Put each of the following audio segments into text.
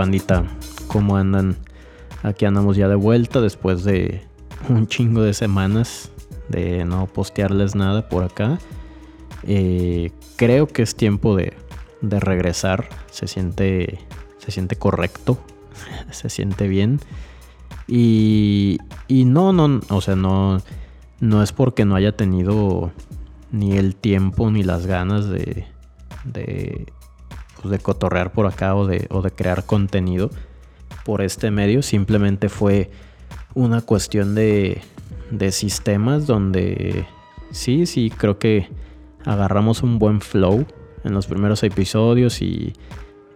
bandita? ¿Cómo andan? Aquí andamos ya de vuelta después de un chingo de semanas de no postearles nada por acá. Eh, creo que es tiempo de, de, regresar. Se siente, se siente correcto. se siente bien. Y, y no, no, o sea, no, no es porque no haya tenido ni el tiempo ni las ganas de, de, pues de cotorrear por acá o de, o de crear contenido por este medio. Simplemente fue una cuestión de, de sistemas donde sí, sí, creo que agarramos un buen flow en los primeros episodios y,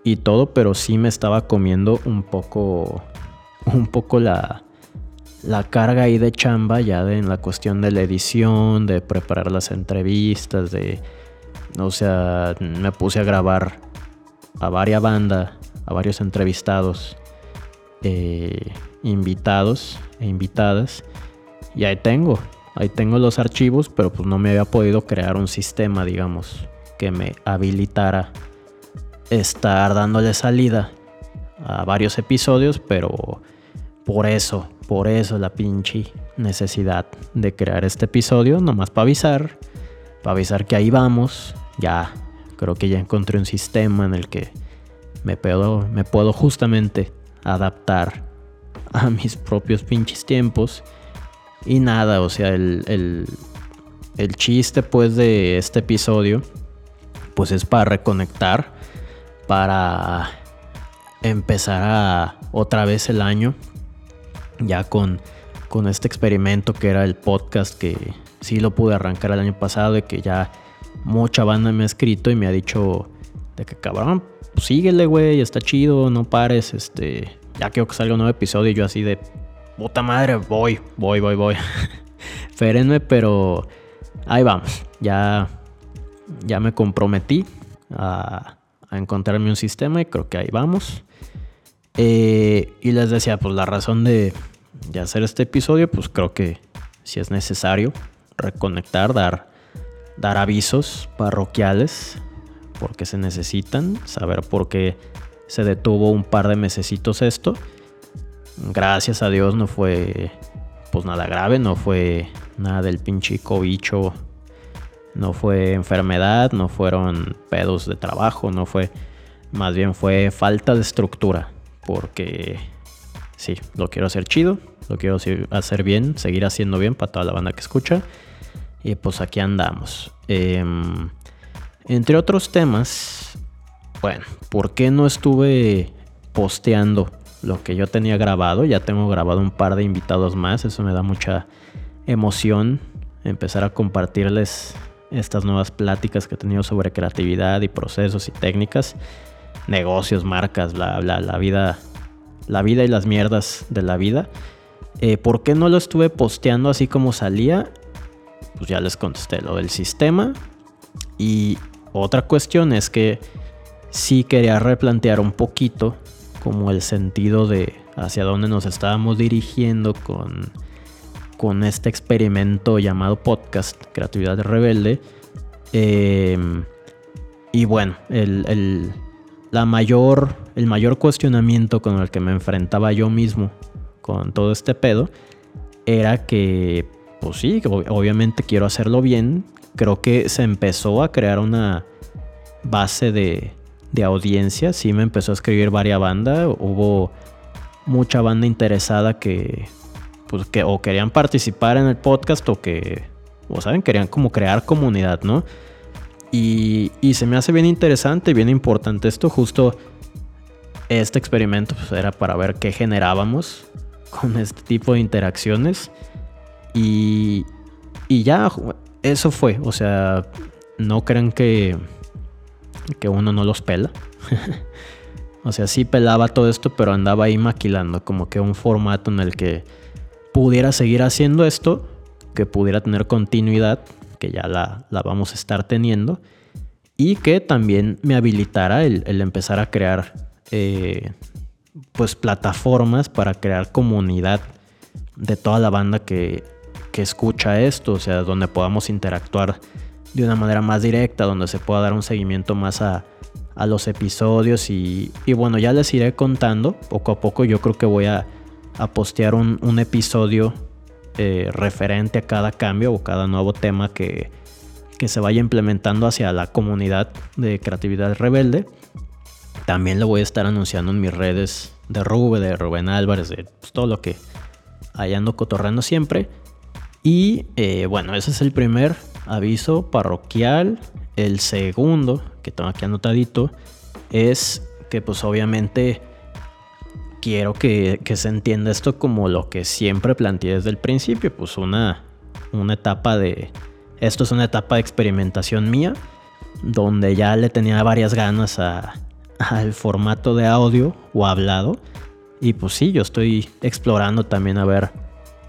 y todo, pero sí me estaba comiendo un poco, un poco la, la carga ahí de chamba ya de, en la cuestión de la edición, de preparar las entrevistas, de, o sea, me puse a grabar a varias bandas, a varios entrevistados, eh, invitados e invitadas. Y ahí tengo, ahí tengo los archivos, pero pues no me había podido crear un sistema, digamos, que me habilitara estar dándole salida a varios episodios, pero por eso, por eso la pinche necesidad de crear este episodio, nomás para avisar, para avisar que ahí vamos, ya creo que ya encontré un sistema en el que me puedo, me puedo justamente adaptar a mis propios pinches tiempos. Y nada, o sea, el, el, chiste pues de este episodio pues es para reconectar, para empezar a otra vez el año ya con, con este experimento que era el podcast que sí lo pude arrancar el año pasado y que ya mucha banda me ha escrito y me ha dicho de que cabrón, pues síguele, güey, está chido, no pares, este, ya quiero que salga un nuevo episodio y yo así de puta madre, voy, voy, voy, voy. Férenme, pero ahí vamos, ya, ya me comprometí a, encontrarme un sistema y creo que ahí vamos. Eh, y les decía, pues la razón de, de hacer este episodio, pues creo que si es necesario reconectar, dar dar avisos parroquiales porque se necesitan, saber por qué se detuvo un par de mesecitos esto. Gracias a Dios no fue pues nada grave, no fue nada del pinche cobicho, no fue enfermedad, no fueron pedos de trabajo, no fue, más bien fue falta de estructura, porque sí, lo quiero hacer chido, lo quiero hacer bien, seguir haciendo bien para toda la banda que escucha. Y pues aquí andamos. Em, entre otros temas, bueno, ¿por qué no estuve posteando lo que yo tenía grabado? Ya tengo grabado un par de invitados más, eso me da mucha emoción empezar a compartirles estas nuevas pláticas que he tenido sobre creatividad y procesos y técnicas, negocios, marcas, bla, bla, la vida, la vida y las mierdas de la vida. Eh, ¿Por qué no lo estuve posteando así como salía? Pues ya les contesté lo del sistema. Y otra cuestión es que sí quería replantear un poquito como el sentido de hacia dónde nos estábamos dirigiendo con, con este experimento llamado podcast, Creatividad Rebelde. Em, y bueno, el, la mayor, el mayor cuestionamiento con el que me enfrentaba yo mismo con todo este pedo era que pues sí, obviamente quiero hacerlo bien. Creo que se empezó a crear una base de, audiencia. Sí, me empezó a escribir varias bandas. Hubo mucha banda interesada que, pues, que o querían participar en el podcast o que, o saben, querían como crear comunidad, ¿no? Y, y se me hace bien interesante bien importante esto. Justo este experimento pues, era para ver qué generábamos con este tipo de interacciones. Y, y ya, eso fue. O sea, no crean que, que uno no los pela. o sea, sí pelaba todo esto, pero andaba ahí maquilando como que un formato en el que pudiera seguir haciendo esto, que pudiera tener continuidad, que ya la, vamos a estar teniendo, y que también me habilitara el, empezar a crear eh, pues plataformas para crear comunidad de toda la banda que que escucha esto, o sea, donde podamos interactuar de una manera más directa, donde se pueda dar un seguimiento más a, a los episodios y, bueno, ya les iré contando poco a poco. Yo creo que voy a, postear un, episodio eh, referente a cada cambio o cada nuevo tema que, que se vaya implementando hacia la comunidad de creatividad rebelde. También lo voy a estar anunciando en mis redes de Rube, de Rubén Álvarez, de pues, todo lo que ahí ando cotorrando siempre. Y eh, bueno, ese es el primer aviso parroquial. El segundo, que tengo aquí anotadito, es que pues obviamente quiero que, se entienda esto como lo que siempre planteé desde el principio, pues una, una etapa de... Esto es una etapa de experimentación mía, donde ya le tenía varias ganas al formato de audio o hablado. Y pues sí, yo estoy explorando también a ver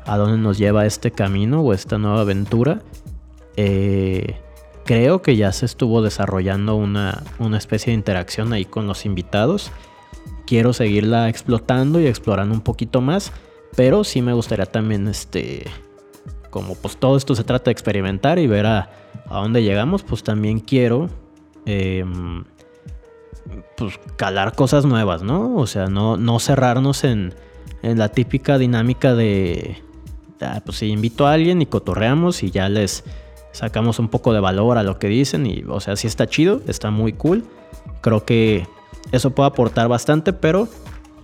a dónde nos lleva este camino o esta nueva aventura. Eh, creo que ya se estuvo desarrollando una, especie de interacción ahí con los invitados. Quiero seguirla explotando y explorando un poquito más. Pero sí me gustaría también, este, como pues todo esto se trata de experimentar y ver a, dónde llegamos, pues también quiero em, pues calar cosas nuevas, ¿no? O sea, no, no cerrarnos en, en la típica dinámica de, ah, pues si invito a alguien y cotorreamos y ya les sacamos un poco de valor a lo que dicen y, o sea, sí está chido, está muy cool. Creo que eso puede aportar bastante, pero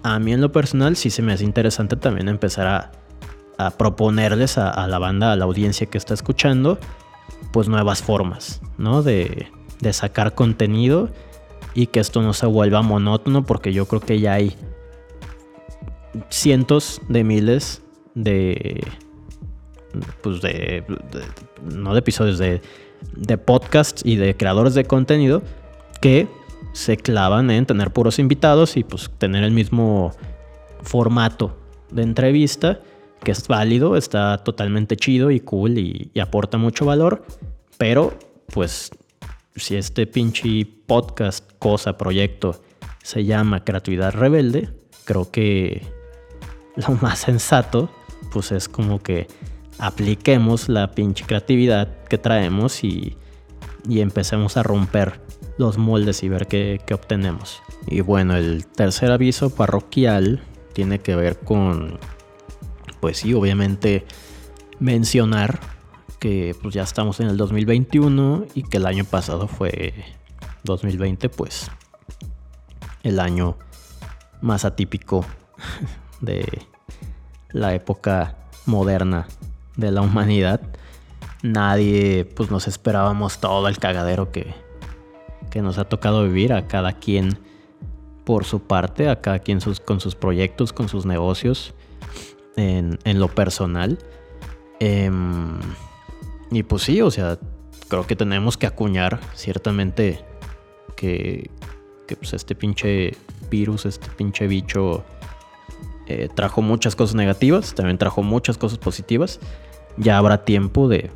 a mí en lo personal sí se me hace interesante también empezar a, proponerles a, la banda, a la audiencia que está escuchando, pues nuevas formas, ¿no? De sacar contenido y que esto no se vuelva monótono porque yo creo que ya hay cientos de miles de pues de, no de episodios de, de podcasts y de creadores de contenido que se clavan en tener puros invitados y pues tener el mismo formato de entrevista que es válido, está totalmente chido y cool y, y aporta mucho valor, pero pues si este pinche podcast, cosa, proyecto se llama Creatividad Rebelde, creo que lo más sensato pues es como que apliquemos la pinche creatividad que traemos y, empecemos a romper los moldes y ver qué, qué, obtenemos. Y bueno, el tercer aviso parroquial tiene que ver con, pues sí, obviamente mencionar que pues ya estamos en el 2021 y que el año pasado fue 2020, pues el año más atípico de la época moderna de la humanidad. Nadie, pues nos esperábamos todo el cagadero que, que nos ha tocado vivir a cada quien por su parte, a cada quien sus, con sus proyectos, con sus negocios, en, lo personal. Em, y pues sí, o sea, creo que tenemos que acuñar ciertamente que, que pues este pinche virus, este pinche bicho eh, trajo muchas cosas negativas, también trajo muchas cosas positivas. Ya habrá tiempo de,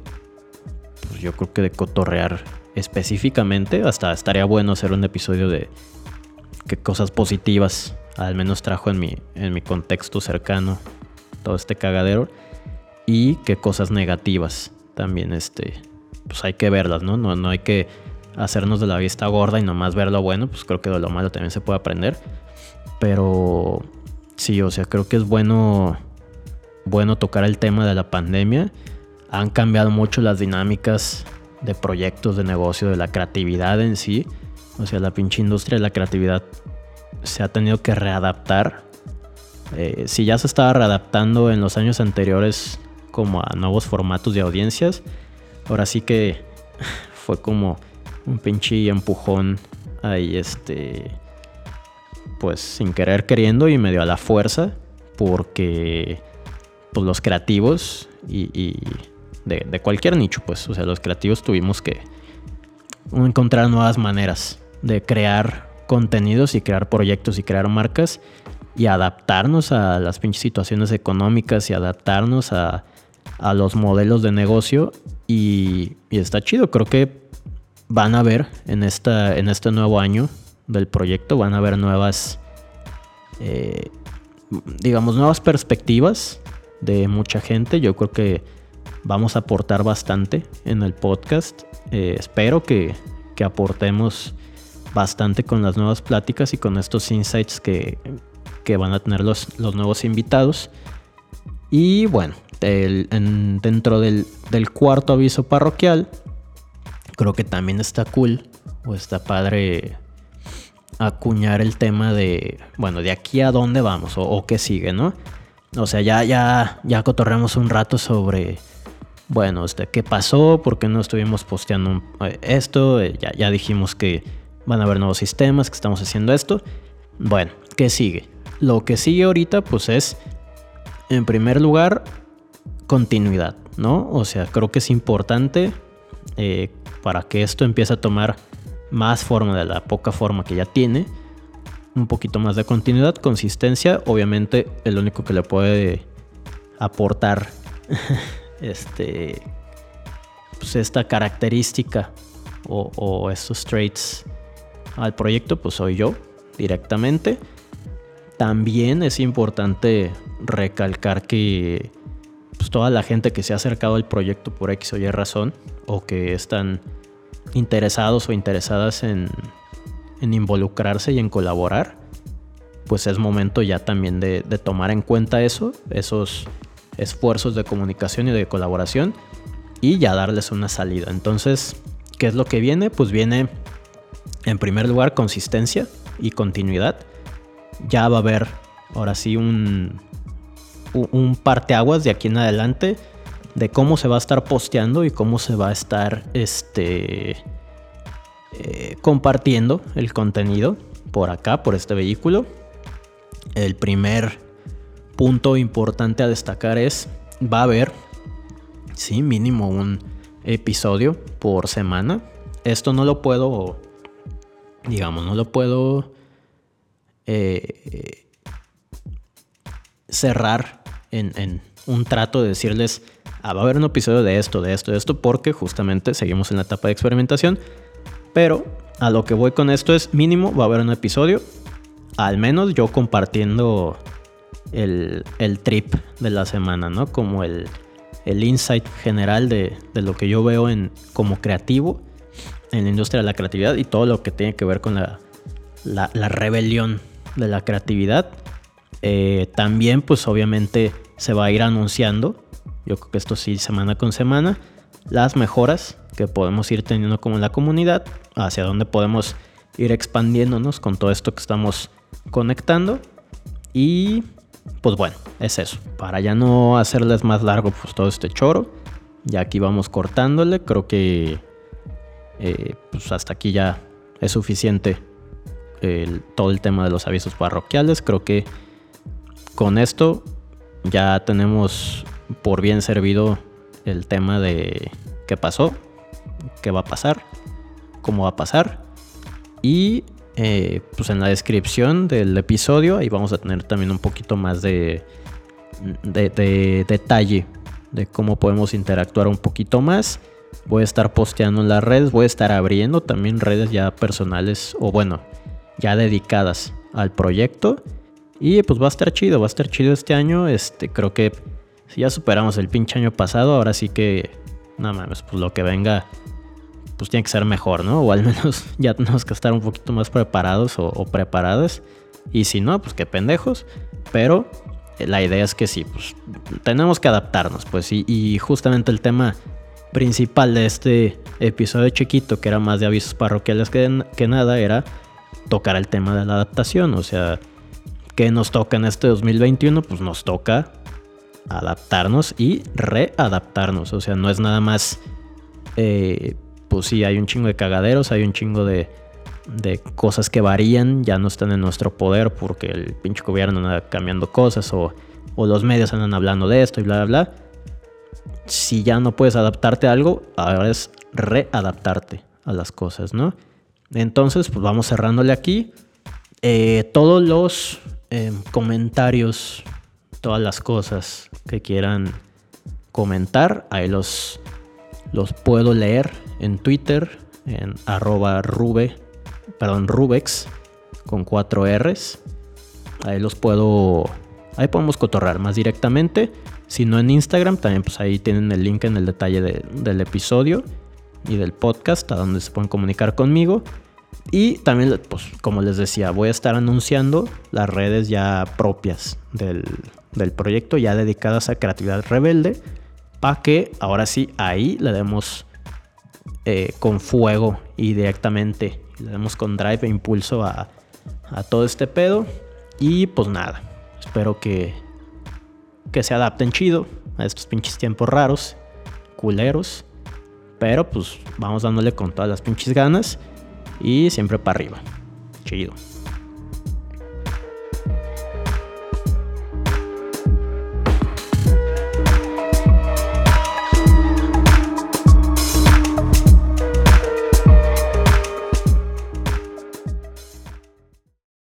pues yo creo que de cotorrear específicamente. Hasta estaría bueno hacer un episodio de qué cosas positivas al menos trajo en mi, en mi contexto cercano todo este cagadero. Y qué cosas negativas también, este, pues hay que verlas, ¿no? No, no hay que hacernos de la vista gorda y nomás ver lo bueno, pues creo que de lo malo también se puede aprender. Pero Sí, o sea, creo que es bueno, bueno tocar el tema de la pandemia. Han cambiado mucho las dinámicas de proyectos de negocio, de la creatividad en sí. O sea, la pinche industria de la creatividad se ha tenido que readaptar. Eh, si ya se estaba readaptando en los años anteriores como a nuevos formatos de audiencias, ahora sí que fue como un pinche empujón ahí este pues sin querer queriendo y medio a la fuerza, porque pues los creativos y, de, cualquier nicho, pues, o sea, los creativos tuvimos que encontrar nuevas maneras de crear contenidos y crear proyectos y crear marcas y adaptarnos a las pinches situaciones económicas y adaptarnos a, a los modelos de negocio y, está chido, creo que van a ver en, esta, en este nuevo año del proyecto van a haber nuevas, eh, digamos, nuevas perspectivas de mucha gente. Yo creo que vamos a aportar bastante en el podcast. Eh, espero que, que, aportemos bastante con las nuevas pláticas y con estos insights que, van a tener los, los nuevos invitados. Y bueno, dentro del, del, cuarto aviso parroquial, creo que también está cool o está padre acuñar el tema de, bueno, de aquí a dónde vamos o, qué sigue, ¿no? O sea, ya, ya, ya cotorreamos un rato sobre, bueno, este, qué pasó, por qué no estuvimos posteando eh, esto, eh, ya, ya dijimos que van a haber nuevos sistemas, que estamos haciendo esto. Bueno, ¿qué sigue? Lo que sigue ahorita, pues es, en primer lugar, continuidad, ¿no? O sea, creo que es importante eh, para que esto empiece a tomar más forma de la poca forma que ya tiene. Un poquito más de continuidad, consistencia. Obviamente el único que le puede aportar este, pues esta característica o, estos traits al proyecto, pues soy yo directamente. También es importante recalcar que pues, toda la gente que se ha acercado al proyecto por X o Y razón o que están interesados o interesadas en, involucrarse y en colaborar, pues es momento ya también de, tomar en cuenta eso, esos esfuerzos de comunicación y de colaboración y ya darles una salida. Entonces, ¿qué es lo que viene? Pues viene en primer lugar consistencia y continuidad. Ya va a haber ahora sí un, un parteaguas de aquí en adelante de cómo se va a estar posteando y cómo se va a estar este, eh, compartiendo el contenido por acá, por este vehículo. El primer punto importante a destacar es, va a haber, sí, mínimo un episodio por semana. Esto no lo puedo, digamos, no lo puedo eh, cerrar en, un trato de decirles, ah, va a haber un episodio de esto, de esto, de esto, porque justamente seguimos en la etapa de experimentación. Pero a lo que voy con esto es mínimo, va a haber un episodio, al menos yo compartiendo el, trip de la semana, ¿no? Como el, insight general de, lo que yo veo en, como creativo en la industria de la creatividad y todo lo que tiene que ver con la, la rebelión de la creatividad eh, también, pues obviamente se va a ir anunciando, yo creo que esto sí, semana con semana, las mejoras que podemos ir teniendo como la comunidad, hacia dónde podemos ir expandiéndonos con todo esto que estamos conectando. Y pues bueno, es eso. Para ya no hacerles más largo pues todo este choro, ya aquí vamos cortándole. Creo que eh, pues hasta aquí ya es suficiente todo el tema de los avisos parroquiales. Creo que con esto ya tenemos por bien servido el tema de qué pasó, qué va a pasar, cómo va a pasar. Y eh, pues en la descripción del episodio ahí vamos a tener también un poquito más de, de, detalle de cómo podemos interactuar un poquito más. Voy a estar posteando en las redes, voy a estar abriendo también redes ya personales o bueno, ya dedicadas al proyecto. Y pues va a estar chido, va a estar chido este año. Este, creo que si ya superamos el pinche año pasado, ahora sí que, no mames, pues lo que venga, pues tiene que ser mejor, ¿no? O al menos ya tenemos que estar un poquito más preparados o, preparadas. Y si no, pues qué pendejos. Pero eh, la idea es que sí, pues tenemos que adaptarnos, pues. Y, y justamente el tema principal de este episodio chiquito, que era más de avisos parroquiales que, que nada, era tocar el tema de la adaptación. O sea, ¿Qué nos toca en este 2021? Pues nos toca adaptarnos y readaptarnos. O sea, no es nada más, eh, pues sí, hay un chingo de cagaderos, hay un chingo de, de, cosas que varían, ya no están en nuestro poder porque el pinche gobierno anda cambiando cosas o, o los medios andan hablando de esto y bla, bla, bla. Si ya no puedes adaptarte a algo, ahora es readaptarte a las cosas, ¿no? Entonces, pues vamos cerrándole aquí. Eh, todos los Em, comentarios, todas las cosas que quieran comentar, ahí los, los puedo leer en Twitter, en arroba rube, perdón, rubex, con cuatro R's. Ahí los puedo, ahí podemos cotorrar más directamente. Si no en Instagram, también pues ahí tienen el link en el detalle del episodio y del podcast, a donde se pueden comunicar conmigo. Y también, pues, como les decía, voy a estar anunciando las redes ya propias del, proyecto, ya dedicadas a creatividad rebelde, para que ahora sí ahí le demos eh, con fuego y directamente, le demos con drive e impulso a, a todo este pedo. Y pues nada, espero que, que se adapten chido a estos pinches tiempos raros, culeros. Pero pues vamos dándole con todas las pinches ganas y siempre para arriba. Chido.